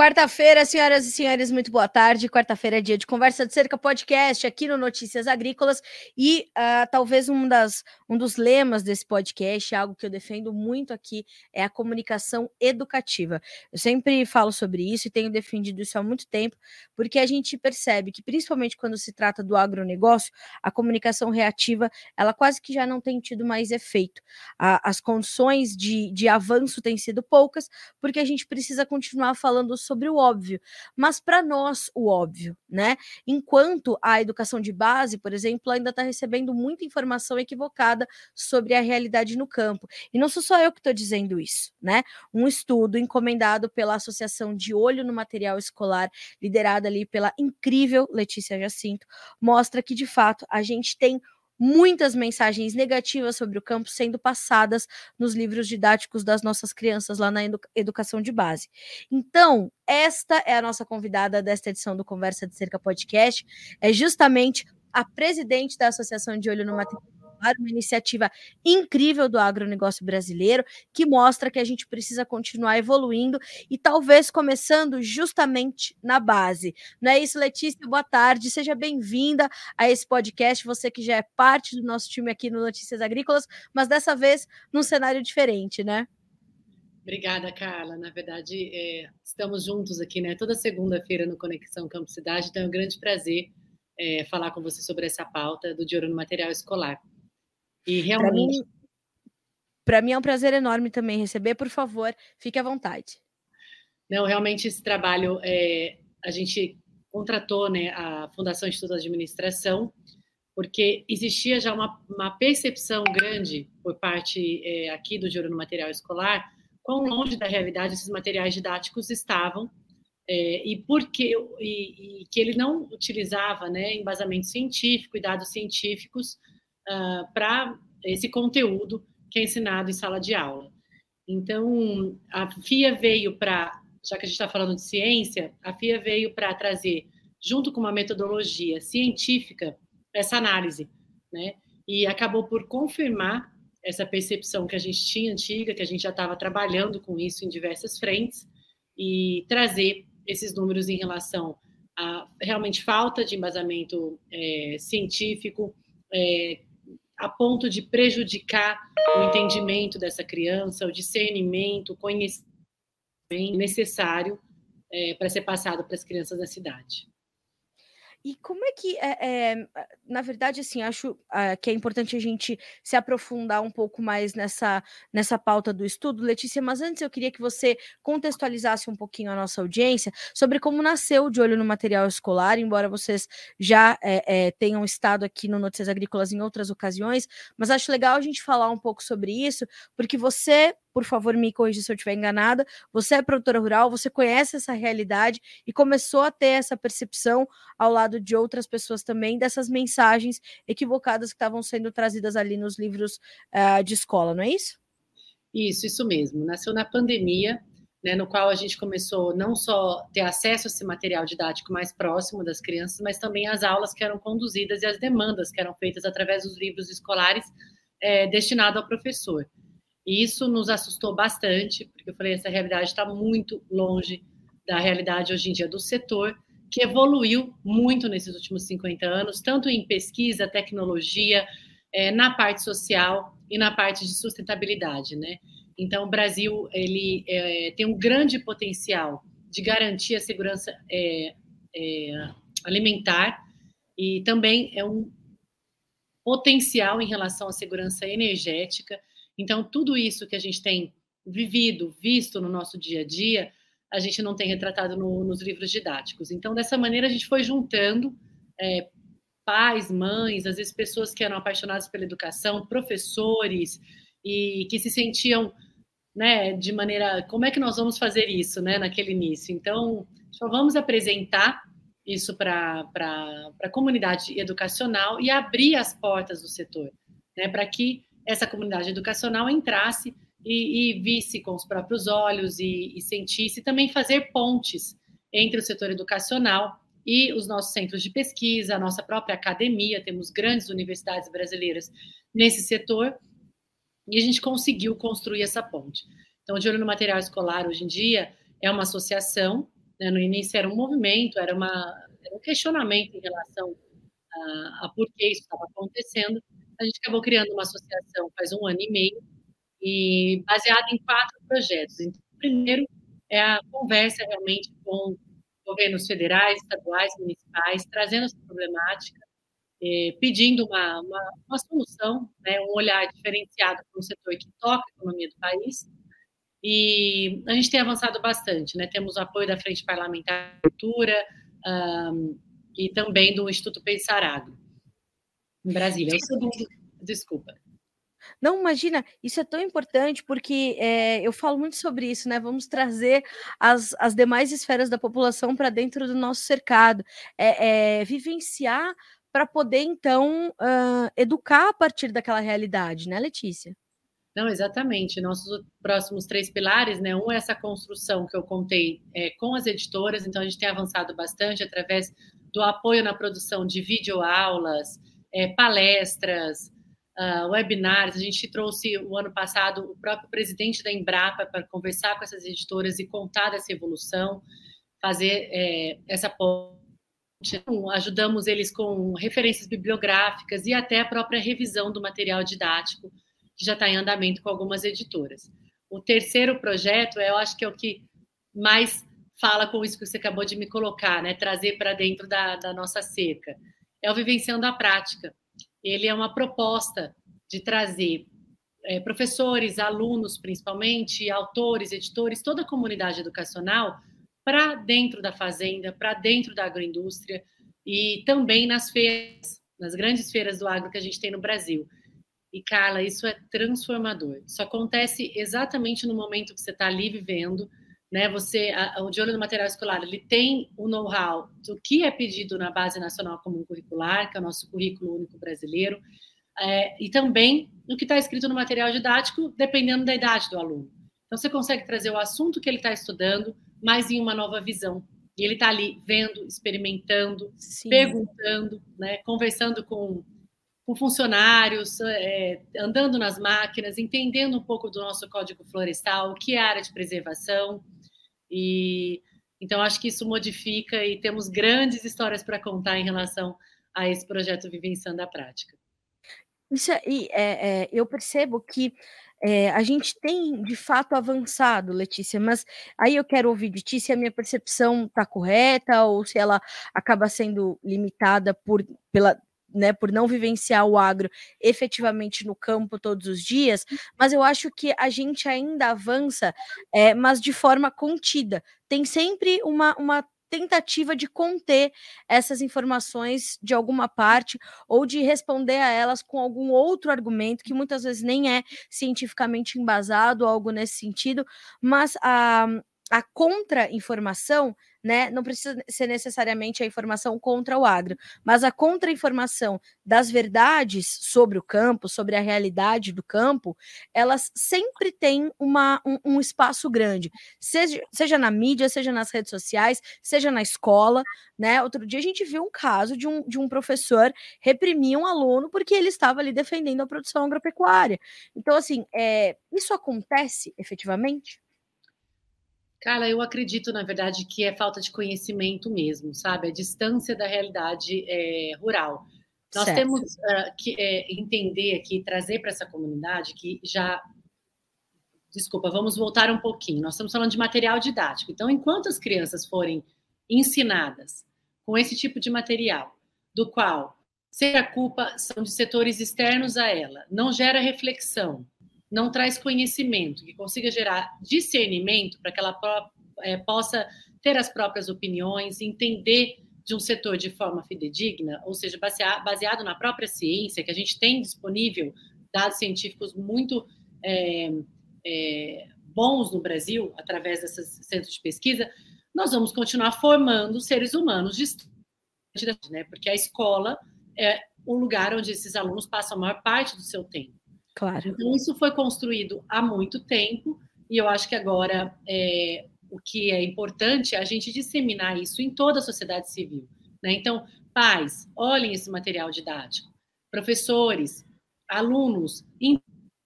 Quarta-feira, senhoras e senhores, muito boa tarde. Quarta-feira é dia de Conversa de Cerca podcast aqui no Notícias Agrícolas e uh, talvez um, das, um dos lemas desse podcast, algo que eu defendo muito aqui, é a comunicação educativa. Eu sempre falo sobre isso e tenho defendido isso há muito tempo, porque a gente percebe que, principalmente quando se trata do agronegócio, a comunicação reativa, ela quase que já não tem tido mais efeito. A, as condições de, de avanço têm sido poucas, porque a gente precisa continuar falando o óbvio, mas para nós o óbvio, né? Enquanto a educação de base, por exemplo, ainda está recebendo muita informação equivocada sobre a realidade no campo. E não sou só eu que estou dizendo isso, né? Um estudo encomendado pela Associação de Olho no Material Escolar, liderada ali pela incrível Letícia Jacinto, mostra que de fato a gente tem muitas mensagens negativas sobre o campo sendo passadas nos livros didáticos das nossas crianças lá na educação de base. Então, esta é a nossa convidada desta edição do Conversa de Cerca Podcast, é justamente a presidente da Associação de Olho no Uma iniciativa incrível do agronegócio brasileiro, que mostra que a gente precisa continuar evoluindo e talvez começando justamente na base. Não é isso, Letícia? Boa tarde, seja bem-vinda a esse podcast, você que já é parte do nosso time aqui no Notícias Agrícolas, mas dessa vez num cenário diferente, né? Obrigada, Carla. Na verdade, é, estamos juntos aqui, né? Toda segunda-feira no Conexão Campo Cidade, então é um grande prazer é, falar com você sobre essa pauta do De Ouro no Material Escolar. E realmente. Para mim, mim, é um prazer enorme também receber. Por favor, fique à vontade. Não, realmente esse trabalho é, a gente contratou né, a Fundação Instituto de Administração, porque existia já uma, uma percepção grande por parte é, aqui do Juro no Material Escolar, quão longe da realidade esses materiais didáticos estavam, é, e porque e, e, que ele não utilizava né, embasamento científico e dados científicos ah, para esse conteúdo que é ensinado em sala de aula. Então, a FIA veio para, já que a gente está falando de ciência, a FIA veio para trazer, junto com uma metodologia científica, essa análise, né? E acabou por confirmar essa percepção que a gente tinha antiga, que a gente já estava trabalhando com isso em diversas frentes, e trazer esses números em relação a realmente falta de embasamento é, científico, é, a ponto de prejudicar o entendimento dessa criança, o discernimento, o conhecimento necessário é, para ser passado para as crianças da cidade. E como é que, é, é, na verdade, assim, acho é, que é importante a gente se aprofundar um pouco mais nessa, nessa pauta do estudo, Letícia, mas antes eu queria que você contextualizasse um pouquinho a nossa audiência sobre como nasceu De Olho no Material Escolar, embora vocês já tenham estado aqui no Notícias Agrícolas em outras ocasiões, mas acho legal a gente falar um pouco sobre isso, porque você por favor, me corrija se eu estiver enganada. Você é produtora rural, você conhece essa realidade e começou a ter essa percepção ao lado de outras pessoas também dessas mensagens equivocadas que estavam sendo trazidas ali nos livros uh, de escola, não é isso? Isso, isso mesmo. Nasceu na pandemia, né, no qual a gente começou não só ter acesso a esse material didático mais próximo das crianças, mas também as aulas que eram conduzidas e as demandas que eram feitas através dos livros escolares é, destinados ao professor. E isso nos assustou bastante, porque eu falei, essa realidade está muito longe da realidade hoje em dia do setor, que evoluiu muito nesses últimos 50 anos, tanto em pesquisa, tecnologia, é, na parte social e na parte de sustentabilidade, né? Então, o Brasil ele é, tem um grande potencial de garantir a segurança é, alimentar e também é um potencial em relação à segurança energética então, tudo isso que a gente tem vivido, visto no nosso dia a dia, a gente não tem retratado no, nos livros didáticos. Então, dessa maneira, a gente foi juntando é, pais, mães, às vezes pessoas que eram apaixonadas pela educação, professores, e que se sentiam né, de maneira. Como é que nós vamos fazer isso né, naquele início? Então, só vamos apresentar isso para a comunidade educacional e abrir as portas do setor, né, para que essa comunidade educacional entrasse e, e visse com os próprios olhos e, e sentisse também fazer pontes entre o setor educacional e os nossos centros de pesquisa, a nossa própria academia, temos grandes universidades brasileiras nesse setor, e a gente conseguiu construir essa ponte. Então, o De Olho no Material Escolar, hoje em dia, é uma associação Né? No início era um movimento, era, uma, era um questionamento em relação a, a por que isso estava acontecendo. A gente acabou criando uma associação faz um ano e meio, e baseada em quatro projetos. Então, o primeiro é a conversa realmente com governos federais, estaduais, municipais, trazendo essa problemática, eh, pedindo uma, uma, uma solução, né, um olhar diferenciado para um setor que toca a economia do país. E a gente tem avançado bastante, né? Temos o apoio da Frente Parlamentar de Cultura um, e também do Instituto Pensar Agro, em Brasília. É o segundo, desculpa. Não, imagina, isso é tão importante porque é, eu falo muito sobre isso, né? Vamos trazer as, as demais esferas da população para dentro do nosso cercado, é, é vivenciar para poder, então, uh, educar a partir daquela realidade, né, Letícia? Não, exatamente. Nossos próximos três pilares, né? Um é essa construção que eu contei é, com as editoras, então a gente tem avançado bastante através do apoio na produção de videoaulas, é, palestras, uh, webinars. A gente trouxe o ano passado o próprio presidente da Embrapa para conversar com essas editoras e contar dessa evolução, fazer é, essa ponte. Ajudamos eles com referências bibliográficas e até a própria revisão do material didático, que já está em andamento com algumas editoras. O terceiro projeto, eu acho que é o que mais fala com isso que você acabou de me colocar, né? trazer para dentro da, da nossa cerca. É o Vivenciando a Prática ele é uma proposta de trazer é, professores, alunos, principalmente, autores, editores, toda a comunidade educacional para dentro da fazenda, para dentro da agroindústria e também nas feiras, nas grandes feiras do agro que a gente tem no Brasil. E, Carla, isso é transformador. Isso acontece exatamente no momento que você está ali vivendo, né? Você, a, o de olho no material escolar, ele tem o know-how do que é pedido na Base Nacional Comum Curricular, que é o nosso currículo único brasileiro, é, e também o que está escrito no material didático, dependendo da idade do aluno. Então, você consegue trazer o assunto que ele está estudando, mas em uma nova visão. E ele está ali vendo, experimentando, Sim. perguntando, né, conversando com, com funcionários, é, andando nas máquinas, entendendo um pouco do nosso código florestal, o que é área de preservação, e então acho que isso modifica e temos grandes histórias para contar em relação a esse projeto Vivenciando a Prática. Isso aí, é, é, eu percebo que é, a gente tem de fato avançado, Letícia, mas aí eu quero ouvir de ti se a minha percepção está correta ou se ela acaba sendo limitada por, pela, né, por não vivenciar o agro efetivamente no campo todos os dias, mas eu acho que a gente ainda avança, é, mas de forma contida. Tem sempre uma, uma tentativa de conter essas informações de alguma parte ou de responder a elas com algum outro argumento que muitas vezes nem é cientificamente embasado, algo nesse sentido, mas a, a contra-informação né? Não precisa ser necessariamente a informação contra o agro, mas a contra-informação das verdades sobre o campo, sobre a realidade do campo, elas sempre têm uma, um, um espaço grande, seja, seja na mídia, seja nas redes sociais, seja na escola, né? Outro dia a gente viu um caso de um, de um professor reprimir um aluno porque ele estava ali defendendo a produção agropecuária. Então, assim, é, isso acontece efetivamente? Cara, eu acredito, na verdade, que é falta de conhecimento mesmo, sabe? A distância da realidade é, rural. Nós certo. temos uh, que é, entender aqui, trazer para essa comunidade que já. Desculpa, vamos voltar um pouquinho. Nós estamos falando de material didático. Então, enquanto as crianças forem ensinadas com esse tipo de material, do qual se a culpa são de setores externos a ela, não gera reflexão, não traz conhecimento, que consiga gerar discernimento para que ela é, possa ter as próprias opiniões, entender de um setor de forma fidedigna, ou seja, baseado na própria ciência, que a gente tem disponível dados científicos muito é, é, bons no Brasil, através desses centros de pesquisa, nós vamos continuar formando seres humanos distantes, né? porque a escola é o lugar onde esses alunos passam a maior parte do seu tempo. Claro. Então, isso foi construído há muito tempo, e eu acho que agora é, o que é importante é a gente disseminar isso em toda a sociedade civil. Né? Então, pais, olhem esse material didático. Professores, alunos,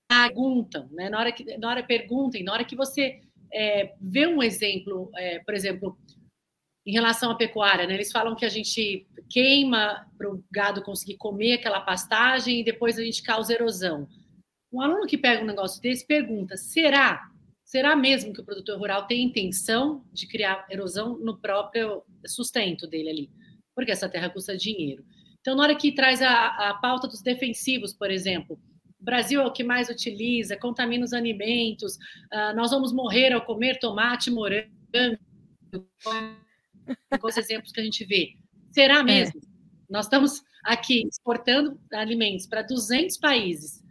perguntam, né? na, hora que, na hora perguntem, na hora que você é, vê um exemplo, é, por exemplo, em relação à pecuária, né? Eles falam que a gente queima para o gado conseguir comer aquela pastagem e depois a gente causa erosão. Um aluno que pega um negócio desse pergunta: será? Será mesmo que o produtor rural tem intenção de criar erosão no próprio sustento dele ali? Porque essa terra custa dinheiro. Então, na hora que traz a, a pauta dos defensivos, por exemplo, o Brasil é o que mais utiliza, contamina os alimentos, uh, nós vamos morrer ao comer tomate, morango, com os exemplos que a gente vê. Será é. mesmo? É. Nós estamos aqui exportando alimentos para 200 países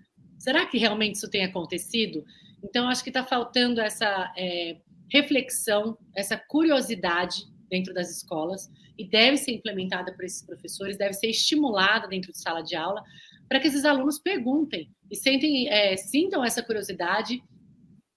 Será que realmente isso tem acontecido? Então, acho que está faltando essa é, reflexão, essa curiosidade dentro das escolas e deve ser implementada por esses professores, deve ser estimulada dentro de sala de aula para que esses alunos perguntem e sentem, é, sintam essa curiosidade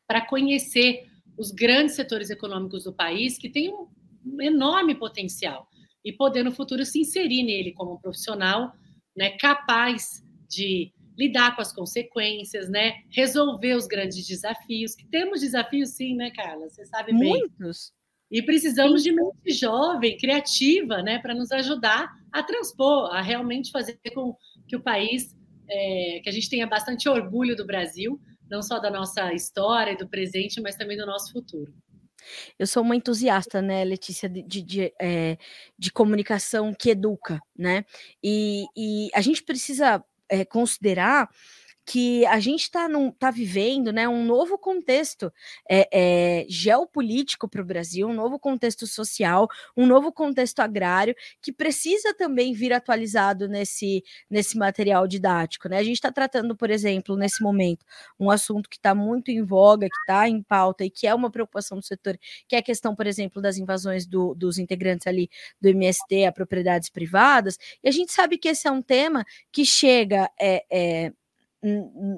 para conhecer os grandes setores econômicos do país que têm um enorme potencial e poder no futuro se inserir nele como um profissional né, capaz de lidar com as consequências, né? Resolver os grandes desafios, que temos desafios sim, né, Carla? Você sabe bem. Muitos. E precisamos sim. de mente jovem, criativa, né, para nos ajudar a transpor, a realmente fazer com que o país, é, que a gente tenha bastante orgulho do Brasil, não só da nossa história e do presente, mas também do nosso futuro. Eu sou uma entusiasta, né, Letícia, de, de, de, é, de comunicação que educa, né? E, e a gente precisa é, considerar que a gente está tá vivendo né, um novo contexto é, é, geopolítico para o Brasil, um novo contexto social, um novo contexto agrário, que precisa também vir atualizado nesse, nesse material didático. Né? A gente está tratando, por exemplo, nesse momento, um assunto que está muito em voga, que está em pauta e que é uma preocupação do setor, que é a questão, por exemplo, das invasões do, dos integrantes ali do MST a propriedades privadas, e a gente sabe que esse é um tema que chega. É,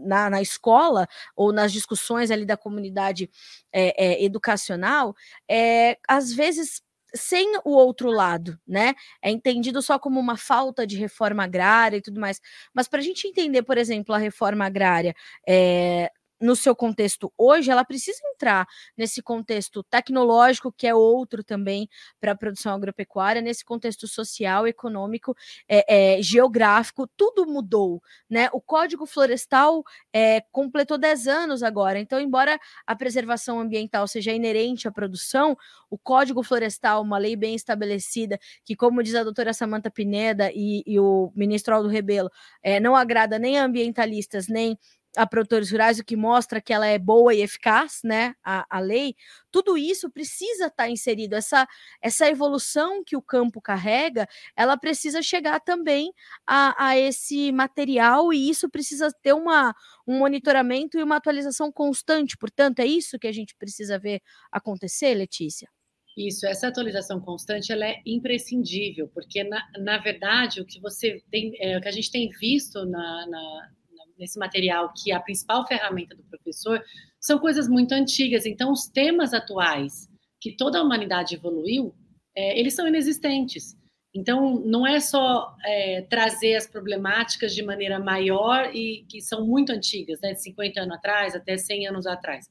na, na escola ou nas discussões ali da comunidade é, é, educacional, é, às vezes sem o outro lado, né? É entendido só como uma falta de reforma agrária e tudo mais. Mas para a gente entender, por exemplo, a reforma agrária é, no seu contexto hoje, ela precisa entrar nesse contexto tecnológico, que é outro também para a produção agropecuária, nesse contexto social, econômico, é, é, geográfico, tudo mudou. Né? O Código Florestal é, completou 10 anos agora, então, embora a preservação ambiental seja inerente à produção, o Código Florestal, uma lei bem estabelecida, que, como diz a doutora Samanta Pineda e, e o ministro Aldo Rebelo, é, não agrada nem a ambientalistas, nem a produtores rurais, o que mostra que ela é boa e eficaz, né? A, a lei, tudo isso precisa estar tá inserido. Essa, essa evolução que o campo carrega, ela precisa chegar também a, a esse material e isso precisa ter uma, um monitoramento e uma atualização constante. Portanto, é isso que a gente precisa ver acontecer, Letícia. Isso, essa atualização constante ela é imprescindível, porque na, na verdade o que você tem, é, o que a gente tem visto na, na nesse material, que é a principal ferramenta do professor, são coisas muito antigas. Então, os temas atuais que toda a humanidade evoluiu, é, eles são inexistentes. Então, não é só é, trazer as problemáticas de maneira maior e que são muito antigas, né, de 50 anos atrás até 100 anos atrás.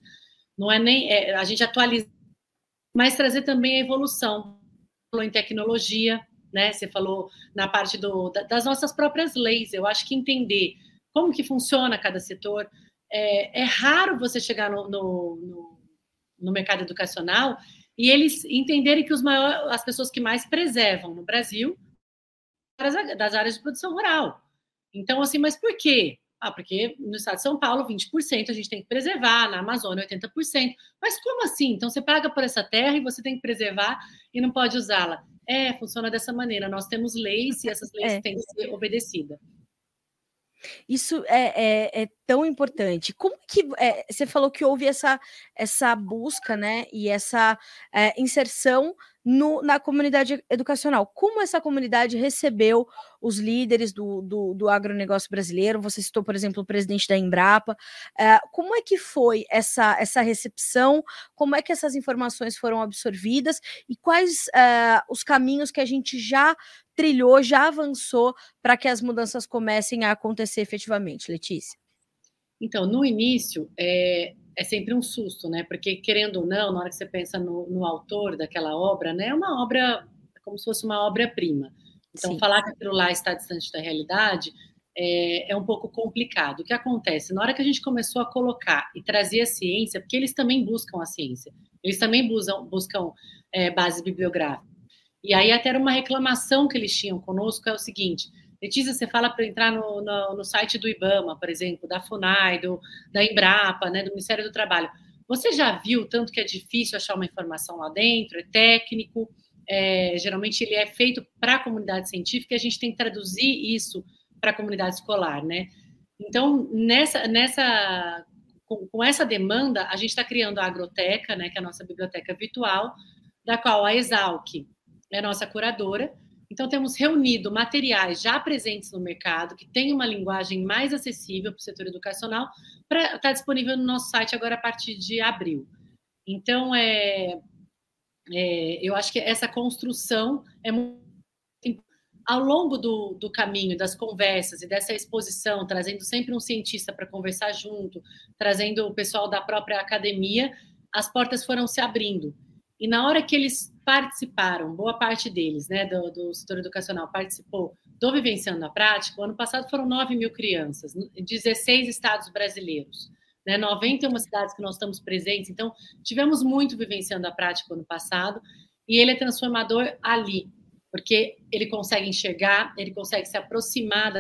Não é nem é, a gente atualizar, mas trazer também a evolução. Falou em tecnologia, né? Você falou na parte do, das nossas próprias leis. Eu acho que entender como que funciona cada setor. É, é raro você chegar no, no, no, no, mercado educacional e eles entenderem que os as pessoas que mais preservam no Brasil das áreas de produção rural. Então, assim, mas por quê? Ah, porque no estado de São Paulo, 20% a gente tem que preservar, na Amazônia, 80%. Mas como assim? Então, você paga por essa terra e você tem que preservar e não pode usá-la. É, funciona dessa maneira. Nós temos leis e essas leis é. têm que ser obedecidas. Isso é, é, é tão importante. Como que é, você falou que houve essa, essa busca, né, e essa é, inserção no, na comunidade educacional? Como essa comunidade recebeu os líderes do, do, do agronegócio brasileiro? Você citou, por exemplo, o presidente da Embrapa. É, como é que foi essa, essa recepção? Como é que essas informações foram absorvidas? E quais é, os caminhos que a gente já trilhou, já avançou para que as mudanças comecem a acontecer efetivamente, Letícia? Então, no início, é, é sempre um susto, né? Porque, querendo ou não, na hora que você pensa no, no autor daquela obra, né? É uma obra, como se fosse uma obra-prima. Então, Sim. falar que aquilo lá está distante da realidade é, é, um pouco complicado. O que acontece? Na hora que a gente começou a colocar e trazer a ciência, porque eles também buscam a ciência, eles também buscam, buscam é, base bibliográfica. E aí até era uma reclamação que eles tinham conosco, é o seguinte, Letícia, você fala para entrar no, no, no, site do IBAMA, por exemplo, da FUNAI, do, da Embrapa, né, do Ministério do Trabalho. Você já viu tanto que é difícil achar uma informação lá dentro, é técnico, é, geralmente ele é feito para a comunidade científica e a gente tem que traduzir isso para a comunidade escolar, né? Então, nessa, nessa com, com essa demanda, a gente está criando a Agroteca, né, que é a nossa biblioteca virtual, da qual a Exalc é nossa curadora, então, temos reunido materiais já presentes no mercado, que tem uma linguagem mais acessível para o setor educacional, para estar tá disponível no nosso site agora a partir de abril. Então, é, é, eu acho que essa construção é muito ao longo do, do, caminho, das conversas e dessa exposição, trazendo sempre um cientista para conversar junto, trazendo o pessoal da própria academia, as portas foram se abrindo. E na hora que eles participaram, boa parte deles, né, do, do setor educacional participou do Vivenciando a Prática, o ano passado foram 9 mil crianças, 16 estados brasileiros, né, 91 cidades que nós estamos presentes, então tivemos muito Vivenciando a Prática ano passado, e ele é transformador ali, porque ele consegue enxergar, ele consegue se aproximar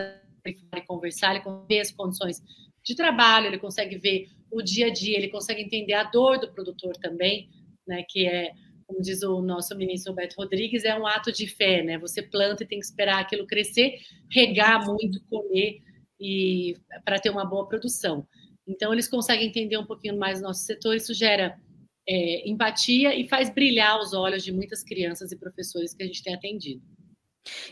e conversar, ele consegue ver as condições de trabalho, ele consegue ver o dia a dia, ele consegue entender a dor do produtor também, né, que é como diz o nosso ministro Roberto Rodrigues, é um ato de fé, né? Você planta e tem que esperar aquilo crescer, regar muito, colher e para ter uma boa produção. Então eles conseguem entender um pouquinho mais o nosso setor, isso gera é, empatia e faz brilhar os olhos de muitas crianças e professores que a gente tem atendido.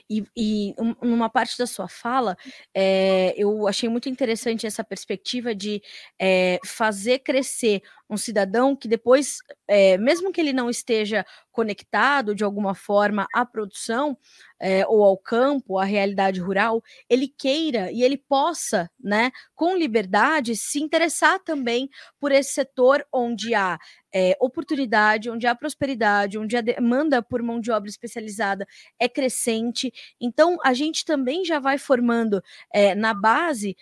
E, e um, numa parte da sua fala, é, eu achei muito interessante essa perspectiva de é, fazer crescer um cidadão que depois, é, mesmo que ele não esteja conectado de alguma forma à produção é, ou ao campo, à realidade rural, ele queira e ele possa, né, com liberdade, se interessar também por esse setor onde há é, oportunidade, onde há prosperidade, onde a demanda por mão de obra especializada é crescente. Então, a gente também já vai formando na base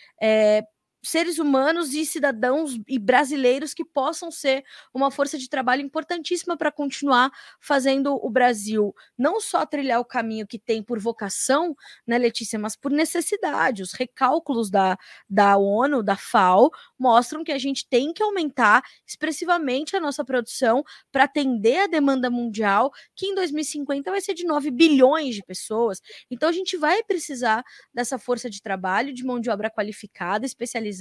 seres humanos e cidadãos e brasileiros que possam ser uma força de trabalho importantíssima para continuar fazendo o Brasil não só trilhar o caminho que tem por vocação, né, Letícia, mas por necessidade. Os recálculos da, da ONU, da FAO, mostram que a gente tem que aumentar expressivamente a nossa produção para atender a demanda mundial, que em 2050 vai ser de 9 bilhões de pessoas. Então a gente vai precisar dessa força de trabalho, de mão de obra qualificada, especializada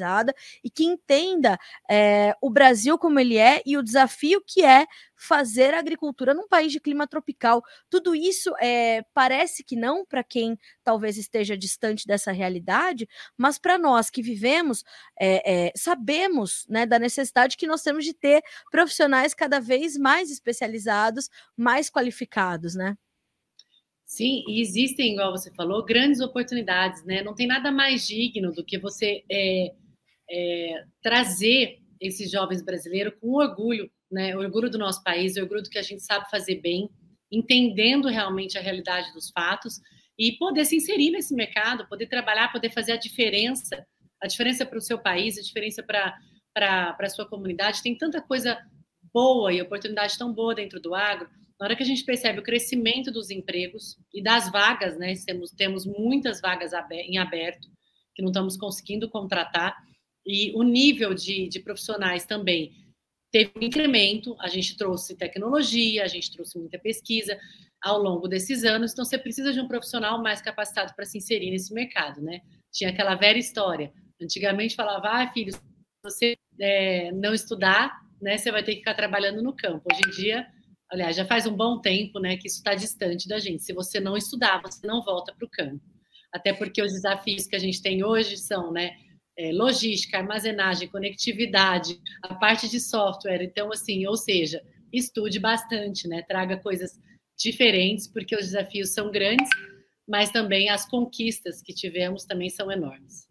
e que entenda é, o Brasil como ele é e o desafio que é fazer agricultura num país de clima tropical. Tudo isso é, parece que não para quem talvez esteja distante dessa realidade, mas para nós que vivemos, é, é, sabemos né, da necessidade que nós temos de ter profissionais cada vez mais especializados, mais qualificados, né? Sim, e existem, igual você falou, grandes oportunidades, né? Não tem nada mais digno do que você é, é, trazer esses jovens brasileiros com orgulho, né? Orgulho do nosso país, orgulho do que a gente sabe fazer bem, entendendo realmente a realidade dos fatos e poder se inserir nesse mercado, poder trabalhar, poder fazer a diferença, a diferença para o seu país, a diferença para a sua comunidade. Tem tanta coisa boa e oportunidade tão boa dentro do agro. Na hora que a gente percebe o crescimento dos empregos e das vagas, né? Temos, temos muitas vagas em aberto que não estamos conseguindo contratar e o nível de, de profissionais também teve um incremento. A gente trouxe tecnologia, a gente trouxe muita pesquisa ao longo desses anos. Então, você precisa de um profissional mais capacitado para se inserir nesse mercado, né? Tinha aquela velha história. Antigamente falava, ah, filho, se você é, não estudar, né, você vai ter que ficar trabalhando no campo. Hoje em dia, aliás, já faz um bom tempo, né, que isso está distante da gente. Se você não estudar, você não volta para o campo. Até porque os desafios que a gente tem hoje são, né, é, logística, armazenagem, conectividade, a parte de software. Então, assim, ou seja, estude bastante, né? Traga coisas diferentes, porque os desafios são grandes, mas também as conquistas que tivemos também são enormes.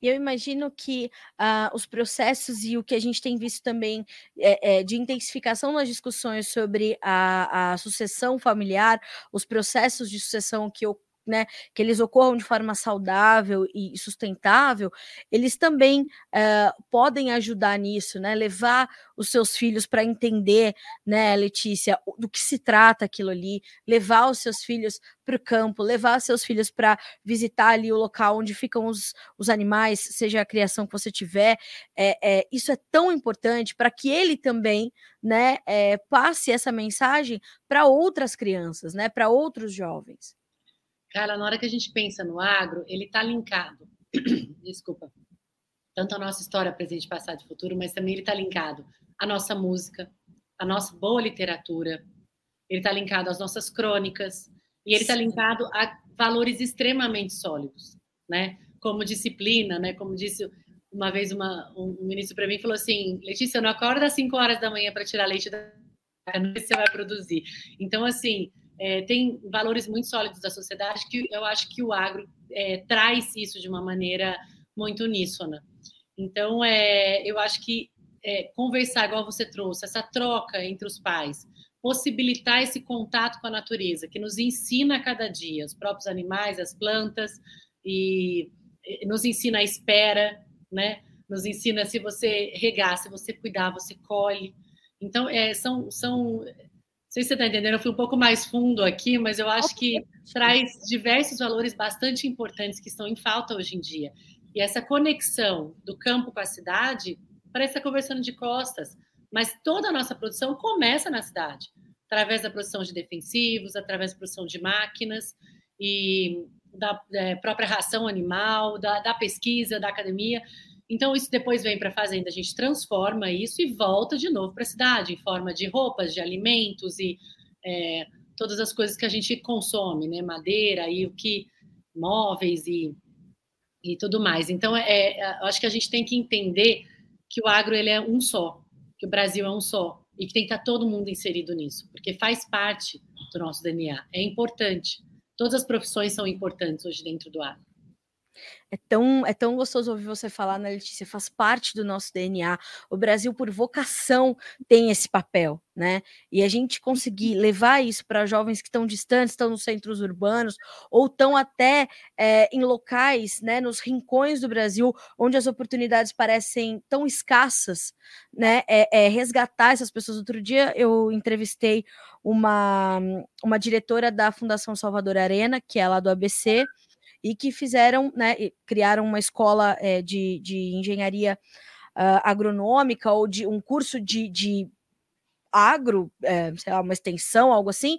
E eu imagino que uh, os processos e o que a gente tem visto também é, é, de intensificação nas discussões sobre a, a sucessão familiar, os processos de sucessão que né, que eles ocorram de forma saudável e sustentável, eles também uh, podem ajudar nisso, né? Levar os seus filhos para entender, né, Letícia, do que se trata aquilo ali, levar os seus filhos para o campo, levar seus filhos para visitar ali o local onde ficam os, os animais, seja a criação que você tiver. É, é isso é tão importante para que ele também né, é, passe essa mensagem para outras crianças, né, para outros jovens. Cara, na hora que a gente pensa no agro, ele está linkado. Desculpa. Tanto a nossa história, presente, passado e futuro, mas também ele está linkado à nossa música, à nossa boa literatura. Ele está linkado às nossas crônicas e ele está linkado a valores extremamente sólidos, né? Como disciplina, né? Como disse uma vez uma, um ministro para mim falou assim, Letícia, não acorda às 5 horas da manhã para tirar leite da não sei se você vai produzir. Então, assim, é, tem valores muito sólidos da sociedade que eu acho que o agro é, traz isso de uma maneira muito uníssona. Então, é, eu acho que é, conversar, igual você trouxe, essa troca entre os pais, possibilitar esse contato com a natureza, que nos ensina a cada dia, os próprios animais, as plantas, e nos ensina a espera, né? Nos ensina se você regar, se você cuidar, você colhe. Então, é, são, são sei se você está entendendo, eu fui um pouco mais fundo aqui, mas eu acho que traz diversos valores bastante importantes que estão em falta hoje em dia. E essa conexão do campo com a cidade parece estar conversando de costas, mas toda a nossa produção começa na cidade, através da produção de defensivos, através da produção de máquinas e da é, própria ração animal, da, da pesquisa, da academia. Então, isso depois vem para a fazenda, a gente transforma isso e volta de novo para a cidade, em forma de roupas, de alimentos e é, todas as coisas que a gente consome, né? Madeira e o que. móveis e, e tudo mais. Então, é, é, acho que a gente tem que entender que o agro ele é um só, que o Brasil é um só e que tem que estar todo mundo inserido nisso, porque faz parte do nosso DNA, é importante. Todas as profissões são importantes hoje dentro do agro. É tão, é tão gostoso ouvir você falar, né, Letícia? Faz parte do nosso DNA. O Brasil, por vocação, tem esse papel, né? E a gente conseguir levar isso para jovens que estão distantes, estão nos centros urbanos, ou estão até é, em locais, né, nos rincões do Brasil, onde as oportunidades parecem tão escassas, né? É, é resgatar essas pessoas. Outro dia eu entrevistei uma, uma diretora da Fundação Salvador Arena, que é lá do ABC e que fizeram, né, criaram uma escola é, de, de engenharia uh, agronômica ou de um curso de, de agro, é, sei lá, uma extensão, algo assim.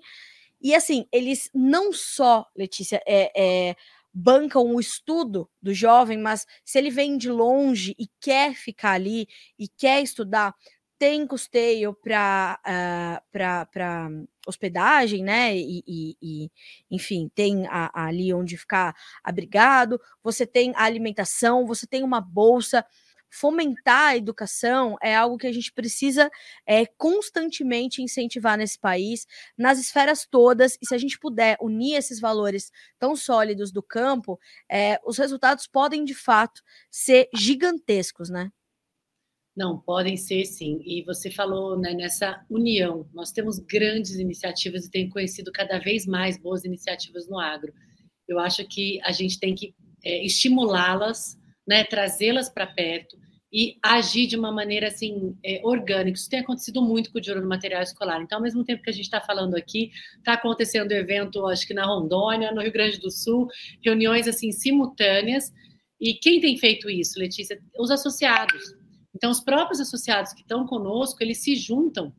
E assim, eles não só, Letícia, é, é, bancam o estudo do jovem, mas se ele vem de longe e quer ficar ali e quer estudar, tem custeio para uh, hospedagem, né? E, e, e enfim, tem a, a ali onde ficar abrigado, você tem a alimentação, você tem uma bolsa. Fomentar a educação é algo que a gente precisa é, constantemente incentivar nesse país, nas esferas todas, e se a gente puder unir esses valores tão sólidos do campo, é, os resultados podem de fato ser gigantescos, né? Não, podem ser sim. E você falou né, nessa união. Nós temos grandes iniciativas e tem conhecido cada vez mais boas iniciativas no agro. Eu acho que a gente tem que é, estimulá-las, né, trazê-las para perto e agir de uma maneira assim é, orgânica. Isso tem acontecido muito com o dinheiro do material escolar. Então, ao mesmo tempo que a gente está falando aqui, está acontecendo evento, acho que na Rondônia, no Rio Grande do Sul, reuniões assim simultâneas. E quem tem feito isso, Letícia? Os associados então, os próprios associados que estão conosco, eles se juntam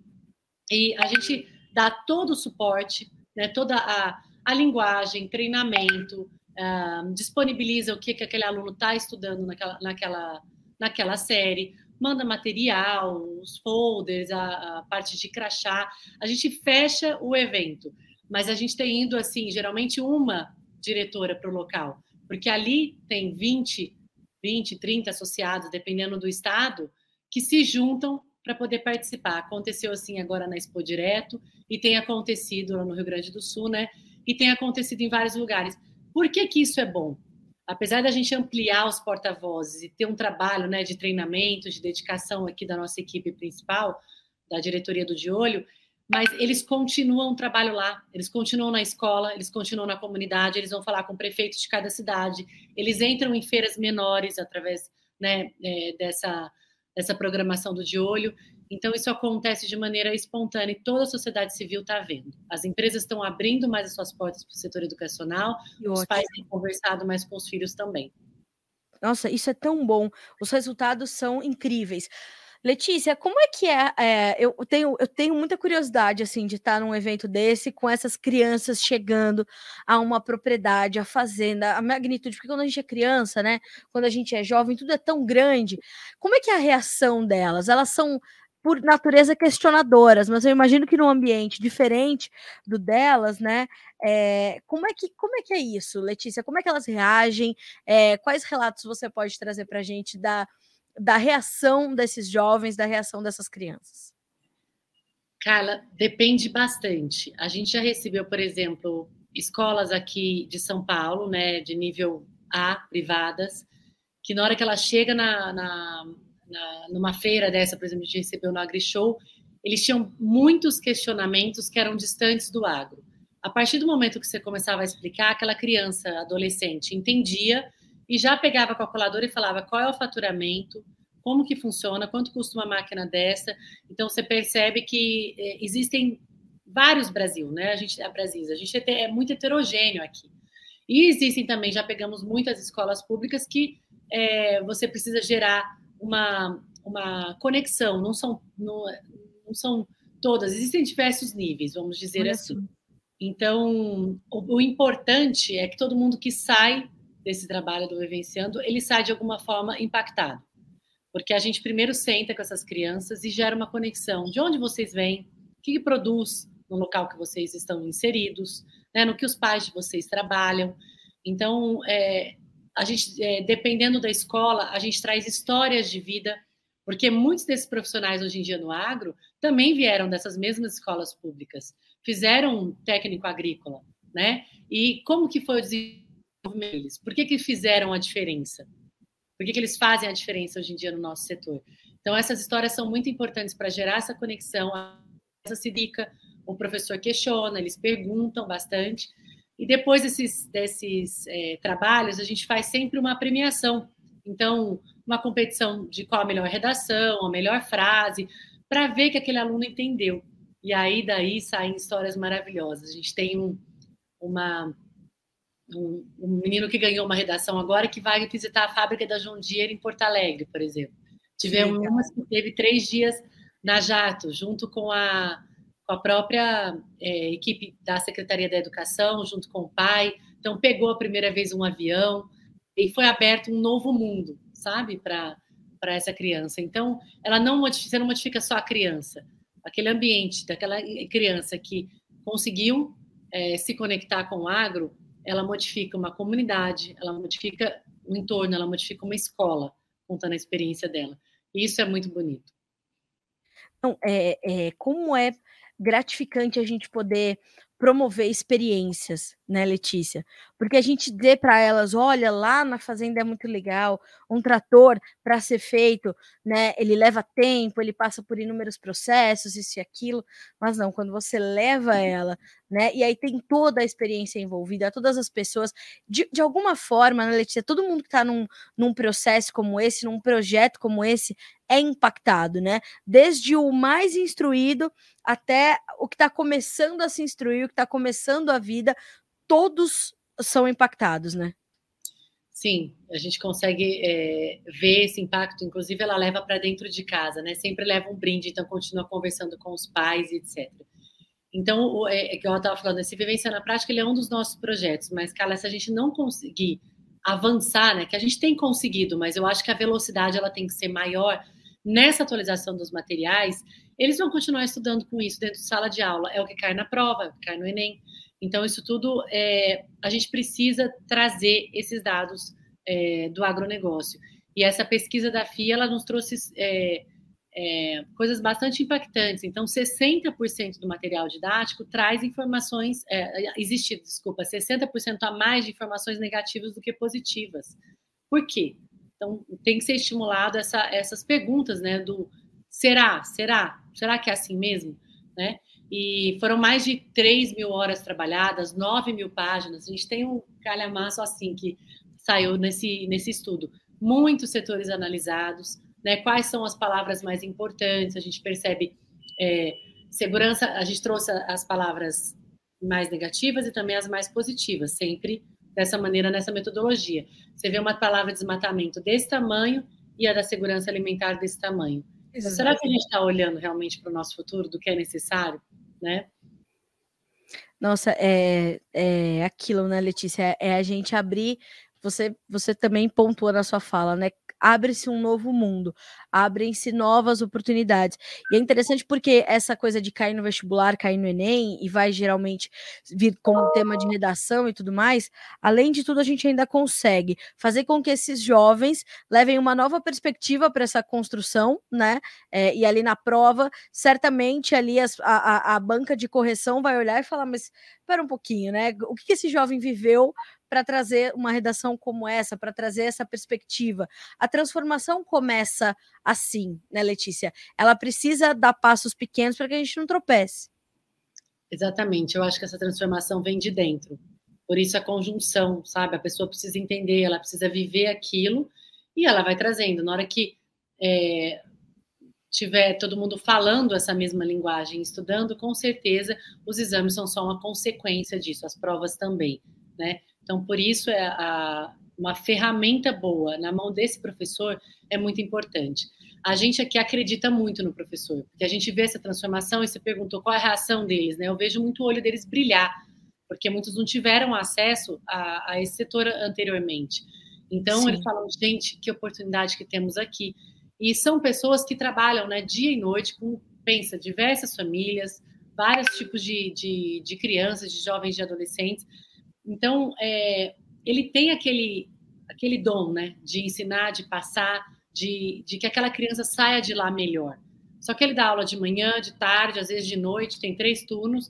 e a gente dá todo o suporte, né, toda a, a linguagem, treinamento, uh, disponibiliza o que, que aquele aluno está estudando naquela, naquela, naquela série, manda material, os folders, a, a, parte de crachá. A gente fecha o evento, mas a gente tem indo, assim, geralmente uma diretora para o local, porque ali tem 20 20, 30 associados, dependendo do estado, que se juntam para poder participar. Aconteceu assim agora na Expo Direto e tem acontecido lá no Rio Grande do Sul, né? E tem acontecido em vários lugares. Por que, que isso é bom? apesar da gente ampliar os porta-vozes e ter um trabalho né, de treinamento, de dedicação aqui da nossa equipe principal, da diretoria do De Olho, mas eles continuam o trabalho lá, eles continuam na escola, eles continuam na comunidade, eles vão falar com o prefeito de cada cidade, eles entram em feiras menores através né, é, dessa, dessa programação do De Olho. Então, isso acontece de maneira espontânea e toda a sociedade civil está vendo. As empresas estão abrindo mais as suas portas para o setor educacional, e os ótimo. pais têm conversado mais com os filhos também. Nossa, isso é tão bom. Os resultados são incríveis. Letícia, como é que é, é, eu, tenho, eu tenho muita curiosidade, assim, de estar num evento desse, com essas crianças chegando a uma propriedade, a fazenda, a magnitude, porque quando a gente é criança, né, quando a gente é jovem, tudo é tão grande. Como é que é a reação delas? Elas são, por natureza, questionadoras, mas eu imagino que num ambiente diferente do delas, né, é, como, é que, como é que é isso, Letícia? Como é que elas reagem? É, quais relatos você pode trazer para a gente da da reação desses jovens, da reação dessas crianças? Carla, depende bastante. A gente já recebeu, por exemplo, escolas aqui de São Paulo, né, de nível A, privadas, que na hora que ela chega na, na, na numa feira dessa, por exemplo, a gente recebeu no AgriShow, eles tinham muitos questionamentos que eram distantes do agro. A partir do momento que você começava a explicar, aquela criança, adolescente, entendia e já pegava a calculadora e falava qual é o faturamento, como que funciona, quanto custa uma máquina dessa. Então você percebe que é, existem vários Brasil, né? A gente, a Brasil, a gente é, é muito heterogêneo aqui. E existem também, já pegamos muitas escolas públicas que é, você precisa gerar uma, uma conexão, não são, não, não são todas, existem diversos níveis, vamos dizer assim. Então, o, o importante é que todo mundo que sai desse trabalho do Vivenciando, ele sai de alguma forma impactado. Porque a gente primeiro senta com essas crianças e gera uma conexão. De onde vocês vêm? O que, que produz no local que vocês estão inseridos? Né? No que os pais de vocês trabalham? Então, é, a gente, é, dependendo da escola, a gente traz histórias de vida, porque muitos desses profissionais hoje em dia no agro também vieram dessas mesmas escolas públicas, fizeram um técnico agrícola, né? E como que foi o desenvolvimento eles? Por que, que fizeram a diferença? Por que, que eles fazem a diferença hoje em dia no nosso setor? Então, essas histórias são muito importantes para gerar essa conexão. Essa dica, o professor questiona, eles perguntam bastante. E depois desses, desses é, trabalhos, a gente faz sempre uma premiação. Então, uma competição de qual a melhor redação, a melhor frase, para ver que aquele aluno entendeu. E aí, daí, saem histórias maravilhosas. A gente tem um, uma um, um, menino que ganhou uma redação agora que vai visitar a fábrica da John Deere em Porto Alegre, por exemplo. Tivemos uma que teve três dias na Jato, junto com a, com a própria é, equipe da Secretaria da Educação, junto com o pai. Então, pegou a primeira vez um avião e foi aberto um novo mundo, sabe, para essa criança. Então, ela não modifica, você não modifica só a criança, aquele ambiente daquela criança que conseguiu é, se conectar com o agro, ela modifica uma comunidade, ela modifica o entorno, ela modifica uma escola, contando a experiência dela. E isso é muito bonito. Então, é, é, como é gratificante a gente poder promover experiências, né, Letícia? Porque a gente dê para elas, olha, lá na fazenda é muito legal, um trator para ser feito, né, ele leva tempo, ele passa por inúmeros processos, isso e aquilo, mas não, quando você leva ela, né, e aí tem toda a experiência envolvida, todas as pessoas, de, de alguma forma, né, Letícia, todo mundo que está num, num processo como esse, num projeto como esse, é impactado, né? Desde o mais instruído até o que está começando a se instruir, o que está começando a vida, todos são impactados, né? Sim, a gente consegue é, ver esse impacto. Inclusive, ela leva para dentro de casa, né? Sempre leva um brinde, então continua conversando com os pais, etc. Então, o, é, é que eu estava falando, esse Vivência na Prática, ele é um dos nossos projetos. Mas, Carla, se a gente não conseguir avançar, né? Que a gente tem conseguido, mas eu acho que a velocidade ela tem que ser maior nessa atualização dos materiais, eles vão continuar estudando com isso dentro de sala de aula. É o que cai na prova, é o que cai no Enem. Então, isso tudo, é, a gente precisa trazer esses dados é, do agronegócio. E essa pesquisa da FIA, ela nos trouxe é, é, coisas bastante impactantes. Então, 60% do material didático traz informações, é, existe, desculpa, 60% a mais de informações negativas do que positivas. Por quê? Então, tem que ser estimulado essa, essas perguntas, né, do será, será, será que é assim mesmo, né? E foram mais de 3 mil horas trabalhadas, 9 mil páginas. A gente tem um calhamaço assim que saiu nesse, nesse estudo. Muitos setores analisados, né? Quais são as palavras mais importantes? A gente percebe é, segurança, a gente trouxe as palavras mais negativas e também as mais positivas, sempre dessa maneira, nessa metodologia. Você vê uma palavra desmatamento desse tamanho e a da segurança alimentar desse tamanho. Exatamente. Será que a gente está olhando realmente para o nosso futuro, do que é necessário, né? Nossa, é, é aquilo, né, Letícia? É, a gente abrir. Você, você também pontuou na sua fala, né? Abre-se um novo mundo, abrem-se novas oportunidades. E é interessante porque essa coisa de cair no vestibular, cair no Enem, e vai geralmente vir como tema de redação e tudo mais, além de tudo, a gente ainda consegue fazer com que esses jovens levem uma nova perspectiva para essa construção, né? É, e ali na prova, certamente ali as, a, a, a banca de correção vai olhar e falar, mas espera um pouquinho, né? O que, que esse jovem viveu para trazer uma redação como essa, para trazer essa perspectiva. A transformação começa assim, né, Letícia? Ela precisa dar passos pequenos para que a gente não tropece. Exatamente, eu acho que essa transformação vem de dentro. Por isso a conjunção, sabe? A pessoa precisa entender, ela precisa viver aquilo e ela vai trazendo. Na hora que é, tiver todo mundo falando essa mesma linguagem, estudando, com certeza os exames são só uma consequência disso, as provas também, né? Então, por isso, é a, uma ferramenta boa na mão desse professor é muito importante. A gente aqui acredita muito no professor, porque a gente vê essa transformação e você perguntou qual é a reação deles, né? Eu vejo muito o olho deles brilhar, porque muitos não tiveram acesso a, a esse setor anteriormente. Então, Sim. eles falam, gente, que oportunidade que temos aqui. E são pessoas que trabalham né, dia e noite com, pensa, diversas famílias, vários tipos de, de, de crianças, de jovens, de adolescentes, então, é, ele tem aquele, aquele dom, né, de ensinar, de passar, de, de que aquela criança saia de lá melhor. Só que ele dá aula de manhã, de tarde, às vezes de noite, tem três turnos.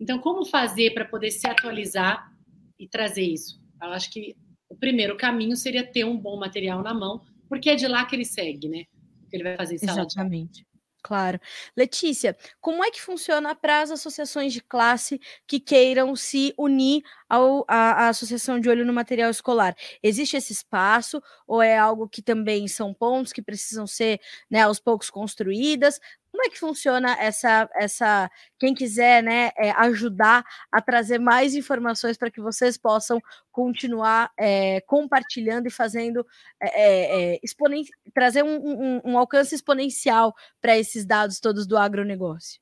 Então, como fazer para poder se atualizar e trazer isso? Eu acho que o primeiro caminho seria ter um bom material na mão, porque é de lá que ele segue, né? Que ele vai fazer sala Exatamente. Claro. Letícia, como é que funciona para as associações de classe que queiram se unir ao, à, Associação de Olho no Material Escolar? Existe esse espaço ou é algo que também são pontos que precisam ser né, aos poucos construídas? Como é que funciona essa, essa quem quiser né, é, ajudar a trazer mais informações para que vocês possam continuar é, compartilhando e fazendo é, exponen trazer um, um, um alcance exponencial para esses dados todos do agronegócio?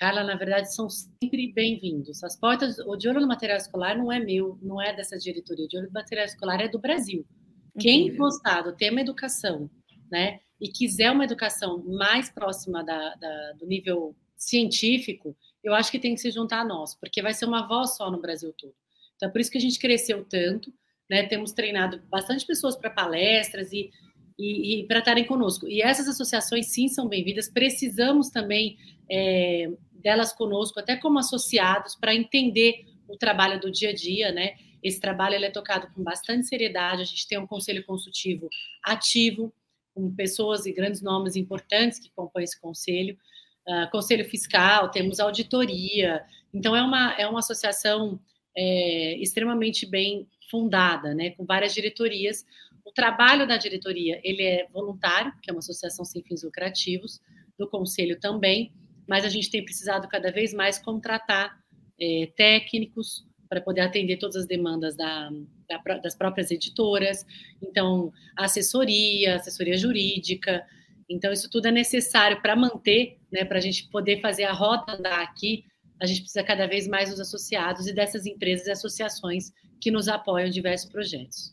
Carla, na verdade, são sempre bem-vindos. As portas, o de olho no material escolar não é meu, não é dessa diretoria. O de olho no material escolar é do Brasil. Quem gostar do tema educação, né, e quiser uma educação mais próxima da, da, do nível científico, eu acho que tem que se juntar a nós, porque vai ser uma voz só no Brasil todo. Então, é por isso que a gente cresceu tanto, né? Temos treinado bastante pessoas para palestras e, e, e para estarem conosco. E essas associações, sim, são bem-vindas. Precisamos também é, delas conosco, até como associados, para entender o trabalho do dia a dia, né? Esse trabalho é tocado com bastante seriedade. A gente tem um conselho consultivo ativo, com pessoas e grandes nomes importantes que compõem esse conselho. Uh, conselho fiscal, temos auditoria. Então, é uma, é uma associação é, extremamente bem fundada, né, com várias diretorias. O trabalho da diretoria ele é voluntário, que é uma associação sem fins lucrativos, do conselho também, mas a gente tem precisado cada vez mais contratar é, técnicos, para poder atender todas as demandas da, da, das próprias editoras. Então, assessoria, assessoria jurídica. Então, isso tudo é necessário para manter, né, para a gente poder fazer a rota andar aqui. A gente precisa cada vez mais dos associados e dessas empresas e associações que nos apoiam em diversos projetos.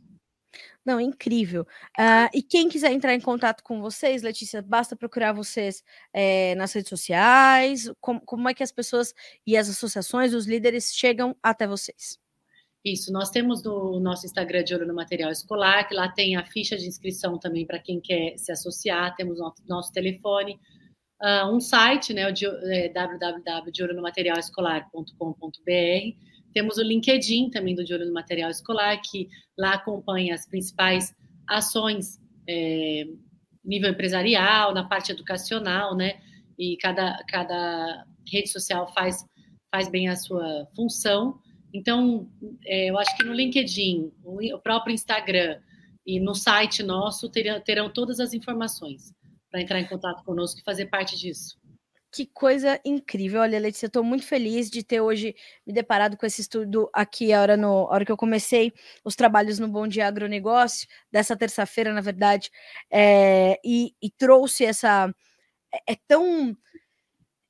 Não, incrível. Uh, e quem quiser entrar em contato com vocês, Letícia, basta procurar vocês é, nas redes sociais. Como, como é que as pessoas e as associações, os líderes chegam até vocês? Isso, nós temos no nosso Instagram de Olho no Material Escolar, que lá tem a ficha de inscrição também para quem quer se associar, temos nosso, nosso telefone, uh, um site, né, é, www.deolhonomaterialescolar.com.br, temos o LinkedIn também do De Olho no Material Escolar, que lá acompanha as principais ações é, nível empresarial, na parte educacional, né, e cada, cada rede social faz, faz bem a sua função, então, é, eu acho que no LinkedIn, o próprio Instagram e no site nosso terão, terão todas as informações para entrar em contato conosco e fazer parte disso. Que coisa incrível. Olha, Letícia, estou muito feliz de ter hoje me deparado com esse estudo aqui, a hora, no, a hora que eu comecei os trabalhos no Bom Dia Agronegócio, dessa terça-feira, na verdade, é, e, e trouxe essa. É, é tão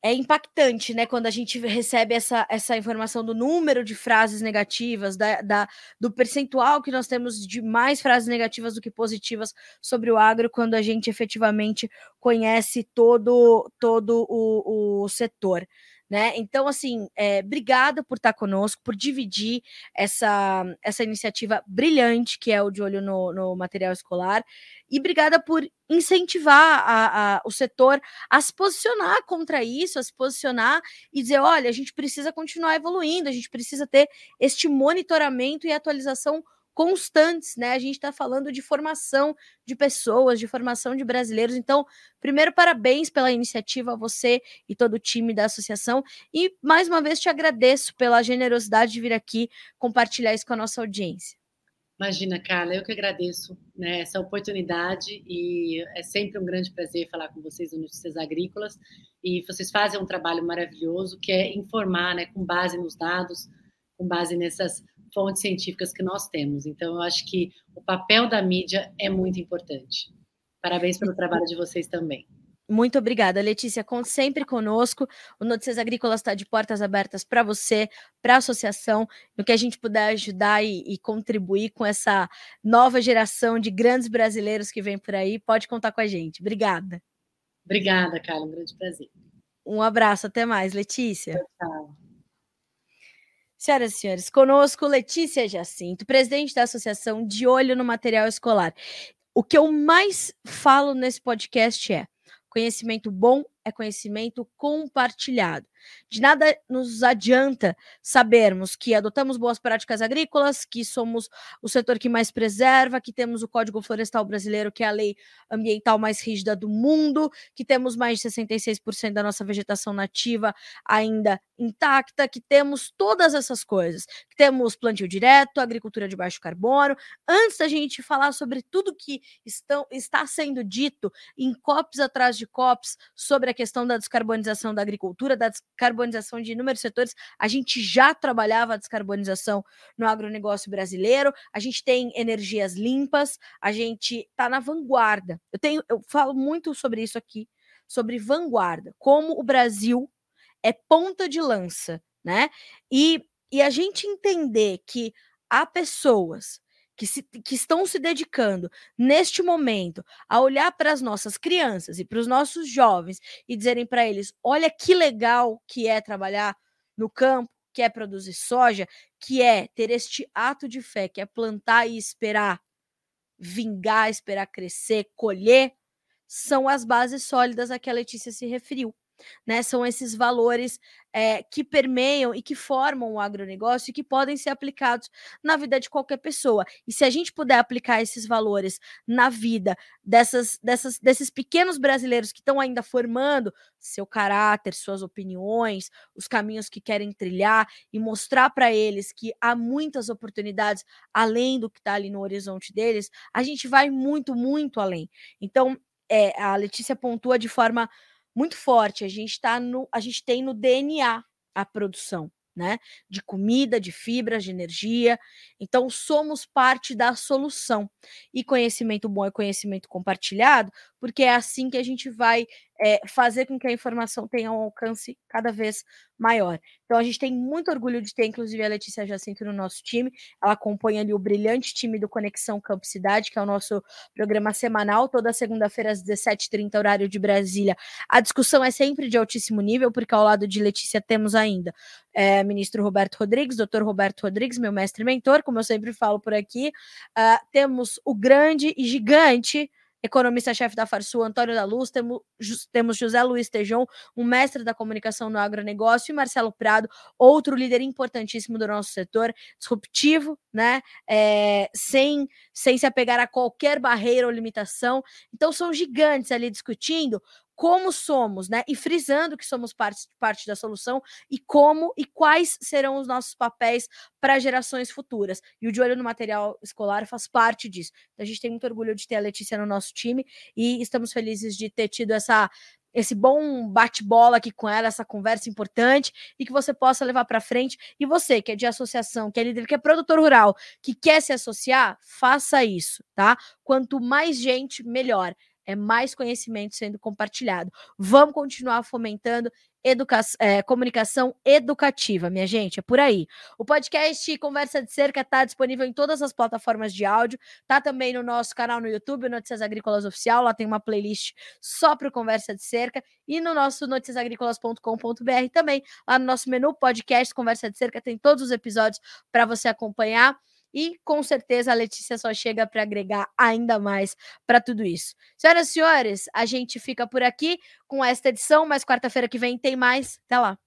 é impactante, né, quando a gente recebe essa, essa informação do número de frases negativas, da, da, do percentual que nós temos de mais frases negativas do que positivas sobre o agro, quando a gente efetivamente conhece todo, todo o, o setor né? Então, assim, é, obrigada por estar conosco, por dividir essa, essa iniciativa brilhante que é o de olho no, no material escolar, e obrigada por incentivar a, a, o setor a se posicionar contra isso, a se posicionar e dizer: olha, a gente precisa continuar evoluindo, a gente precisa ter este monitoramento e atualização constantes, né? A gente está falando de formação de pessoas, de formação de brasileiros. Então, primeiro, parabéns pela iniciativa, você e todo o time da associação. E mais uma vez te agradeço pela generosidade de vir aqui compartilhar isso com a nossa audiência. Imagina, Carla, eu que agradeço né, essa oportunidade e é sempre um grande prazer falar com vocês no Notícias Agrícolas. E vocês fazem um trabalho maravilhoso que é informar, né, com base nos dados, com base nessas fontes científicas que nós temos. Então, eu acho que o papel da mídia é muito importante. Parabéns pelo trabalho de vocês também. Muito obrigada, Letícia. Conte sempre conosco. O Notícias Agrícolas está de portas abertas para você, para a associação, no que a gente puder ajudar e, e, contribuir com essa nova geração de grandes brasileiros que vem por aí. Pode contar com a gente. Obrigada. Obrigada, Carla. Um grande prazer. Um abraço. Até mais, Letícia. Tchau. tchau. Senhoras e senhores, conosco Letícia Jacinto, presidente da Associação De Olho no Material Escolar. O que eu mais falo nesse podcast é: conhecimento bom é conhecimento compartilhado. De nada nos adianta sabermos que adotamos boas práticas agrícolas, que somos o setor que mais preserva, que temos o Código Florestal Brasileiro, que é a lei ambiental mais rígida do mundo, que temos mais de 66% da nossa vegetação nativa ainda intacta, que temos todas essas coisas, que temos plantio direto, agricultura de baixo carbono. Antes da gente falar sobre tudo que estão, está sendo dito em COPs atrás de COPs sobre a questão da descarbonização da agricultura, da descarbonização de inúmeros setores. A gente já trabalhava a descarbonização no agronegócio brasileiro, a gente tem energias limpas, a gente está na vanguarda. Eu tenho, eu falo muito sobre isso aqui, sobre vanguarda, como o Brasil é ponta de lança, né? E, e a gente entender que há pessoas que, se, que estão se dedicando neste momento a olhar para as nossas crianças e para os nossos jovens e dizerem para eles: olha que legal que é trabalhar no campo, que é produzir soja, que é ter este ato de fé, que é plantar e esperar vingar, esperar crescer, colher, são as bases sólidas a que a Letícia se referiu né? São esses valores é, que permeiam e que formam o agronegócio e que podem ser aplicados na vida de qualquer pessoa. E se a gente puder aplicar esses valores na vida dessas, dessas, desses pequenos brasileiros que estão ainda formando seu caráter, suas opiniões, os caminhos que querem trilhar e mostrar para eles que há muitas oportunidades além do que está ali no horizonte deles, a gente vai muito, muito além. Então, é, a Letícia pontua de forma muito forte. A gente tá no, a gente tem no DNA a produção, né? De comida, de fibras, de energia. Então somos parte da solução. E conhecimento bom e conhecimento compartilhado porque é assim que a gente vai é, fazer com que a informação tenha um alcance cada vez maior. Então a gente tem muito orgulho de ter, inclusive, a Letícia Jacinto no nosso time. Ela acompanha ali o brilhante time do Conexão Campo Cidade, que é o nosso programa semanal, toda segunda-feira às 17h30, horário de Brasília. A discussão é sempre de altíssimo nível, porque ao lado de Letícia temos ainda é, ministro Roberto Rodrigues, doutor Roberto Rodrigues, meu mestre e mentor, como eu sempre falo por aqui. Uh, temos o grande e gigante economista-chefe da Farsul, Antônio da Luz, temos, José Luiz Tejon, um mestre da comunicação no agronegócio, e Marcelo Prado, outro líder importantíssimo do nosso setor, disruptivo, né? É, sem, sem se apegar a qualquer barreira ou limitação. Então, são gigantes ali discutindo como somos, né? E frisando que somos parte, parte da solução e como e quais serão os nossos papéis para gerações futuras. E o de olho no material escolar faz parte disso. Então, a gente tem muito orgulho de ter a Letícia no nosso time e estamos felizes de ter tido essa esse bom bate-bola aqui com ela, essa conversa importante e que você possa levar para frente. E você, que é de associação, que é líder, que é produtor rural, que quer se associar, faça isso, tá? Quanto mais gente, melhor é mais conhecimento sendo compartilhado. Vamos continuar fomentando educa é, comunicação educativa, minha gente, é por aí. O podcast Conversa de Cerca está disponível em todas as plataformas de áudio, tá também no nosso canal no YouTube, Notícias Agrícolas Oficial, lá tem uma playlist só para Conversa de Cerca, e no nosso noticiasagricolas.com.br também, lá no nosso menu podcast Conversa de Cerca, tem todos os episódios para você acompanhar. E com certeza a Letícia só chega para agregar ainda mais para tudo isso. Senhoras e senhores, a gente fica por aqui com esta edição, mas quarta-feira que vem tem mais. Até lá.